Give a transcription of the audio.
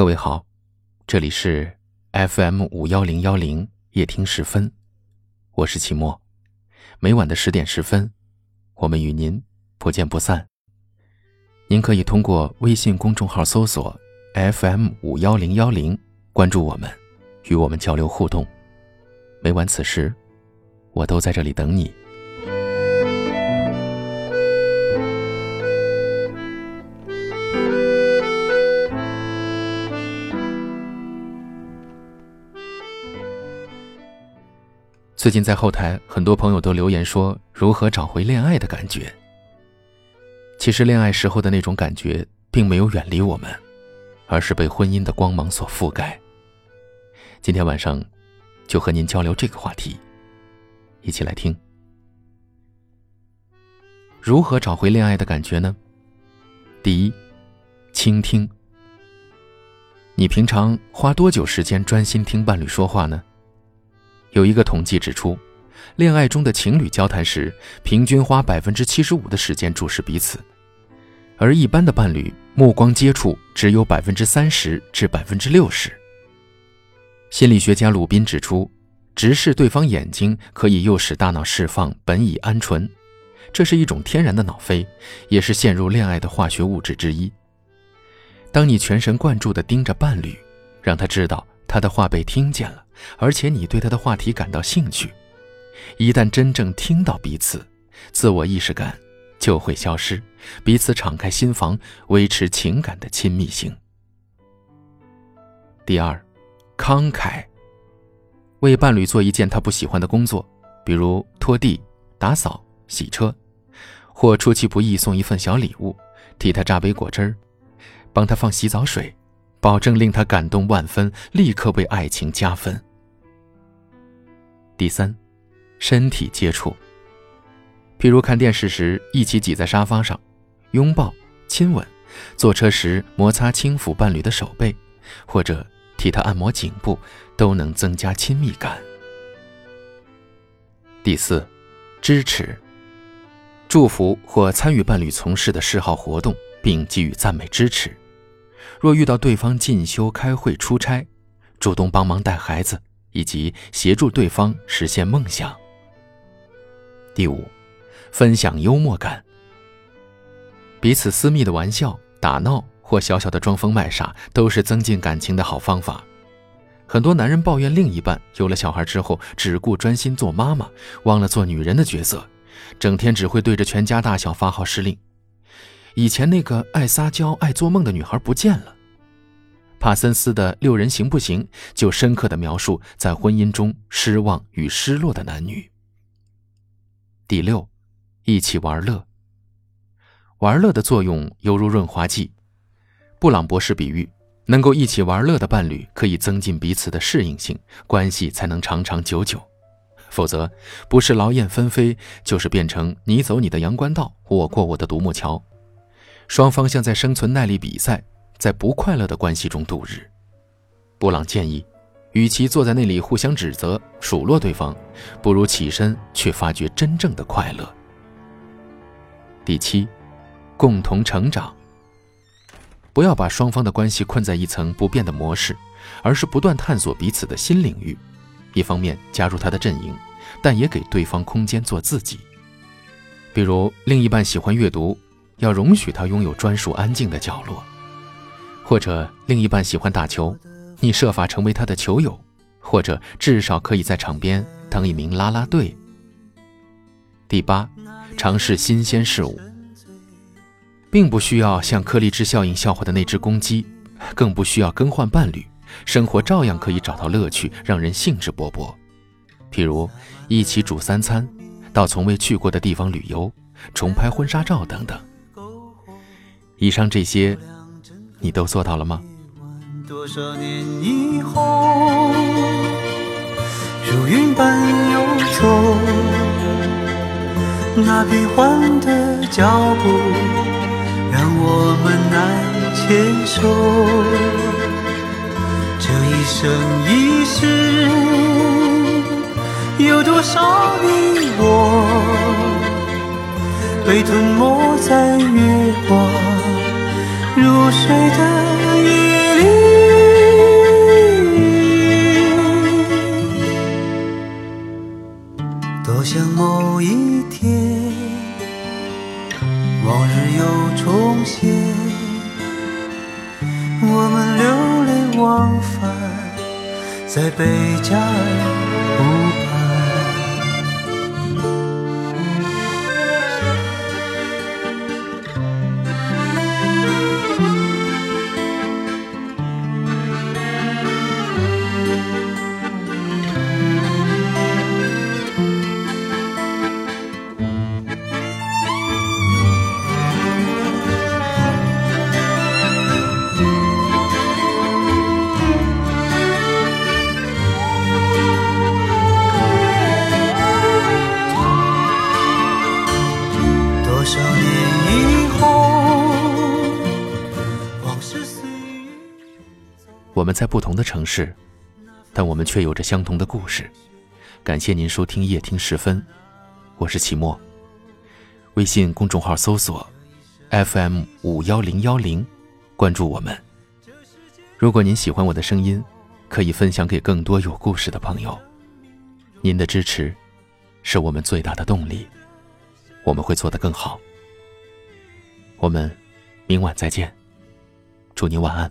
各位好，这里是 FM 五幺零幺零夜听时分，我是齐墨。每晚的十点十分，我们与您不见不散。您可以通过微信公众号搜索 FM 五幺零幺零，关注我们，与我们交流互动。每晚此时，我都在这里等你。最近在后台，很多朋友都留言说如何找回恋爱的感觉。其实恋爱时候的那种感觉并没有远离我们，而是被婚姻的光芒所覆盖。今天晚上，就和您交流这个话题，一起来听。如何找回恋爱的感觉呢？第一，倾听。你平常花多久时间专心听伴侣说话呢？有一个统计指出，恋爱中的情侣交谈时，平均花百分之七十五的时间注视彼此，而一般的伴侣目光接触只有百分之三十至百分之六十。心理学家鲁宾指出，直视对方眼睛可以诱使大脑释放苯乙胺醇，这是一种天然的脑啡，也是陷入恋爱的化学物质之一。当你全神贯注地盯着伴侣，让他知道他的话被听见了。而且你对他的话题感到兴趣，一旦真正听到彼此，自我意识感就会消失，彼此敞开心房，维持情感的亲密性。第二，慷慨，为伴侣做一件他不喜欢的工作，比如拖地、打扫、洗车，或出其不意送一份小礼物，替他榨杯果汁儿，帮他放洗澡水，保证令他感动万分，立刻为爱情加分。第三，身体接触。譬如看电视时一起挤在沙发上，拥抱、亲吻；坐车时摩擦轻抚伴侣的手背，或者替他按摩颈部，都能增加亲密感。第四，支持。祝福或参与伴侣从事的嗜好活动，并给予赞美支持。若遇到对方进修、开会、出差，主动帮忙带孩子。以及协助对方实现梦想。第五，分享幽默感。彼此私密的玩笑、打闹或小小的装疯卖傻，都是增进感情的好方法。很多男人抱怨另一半有了小孩之后，只顾专心做妈妈，忘了做女人的角色，整天只会对着全家大小发号施令。以前那个爱撒娇、爱做梦的女孩不见了。帕森斯的《六人行不行》就深刻的描述在婚姻中失望与失落的男女。第六，一起玩乐。玩乐的作用犹如润滑剂。布朗博士比喻，能够一起玩乐的伴侣可以增进彼此的适应性，关系才能长长久久。否则，不是劳燕分飞，就是变成你走你的阳关道，我过我的独木桥。双方像在生存耐力比赛。在不快乐的关系中度日，布朗建议，与其坐在那里互相指责、数落对方，不如起身去发掘真正的快乐。第七，共同成长。不要把双方的关系困在一层不变的模式，而是不断探索彼此的新领域。一方面加入他的阵营，但也给对方空间做自己。比如，另一半喜欢阅读，要容许他拥有专属安静的角落。或者另一半喜欢打球，你设法成为他的球友，或者至少可以在场边当一名啦啦队。第八，尝试新鲜事物，并不需要像柯立芝效应笑话的那只公鸡，更不需要更换伴侣，生活照样可以找到乐趣，让人兴致勃勃。譬如一起煮三餐，到从未去过的地方旅游，重拍婚纱照等等。以上这些。你都做到了吗？多少年以后，如云般游走，那变幻的脚步让我们难牵手。这一生一世，有多少你我被吞没在月光？如水的夜里。多想某一天往日又重现我们流连忘返在贝加尔湖我们在不同的城市，但我们却有着相同的故事。感谢您收听夜听时分，我是齐墨。微信公众号搜索 FM 五幺零幺零，关注我们。如果您喜欢我的声音，可以分享给更多有故事的朋友。您的支持是我们最大的动力，我们会做得更好。我们明晚再见，祝您晚安。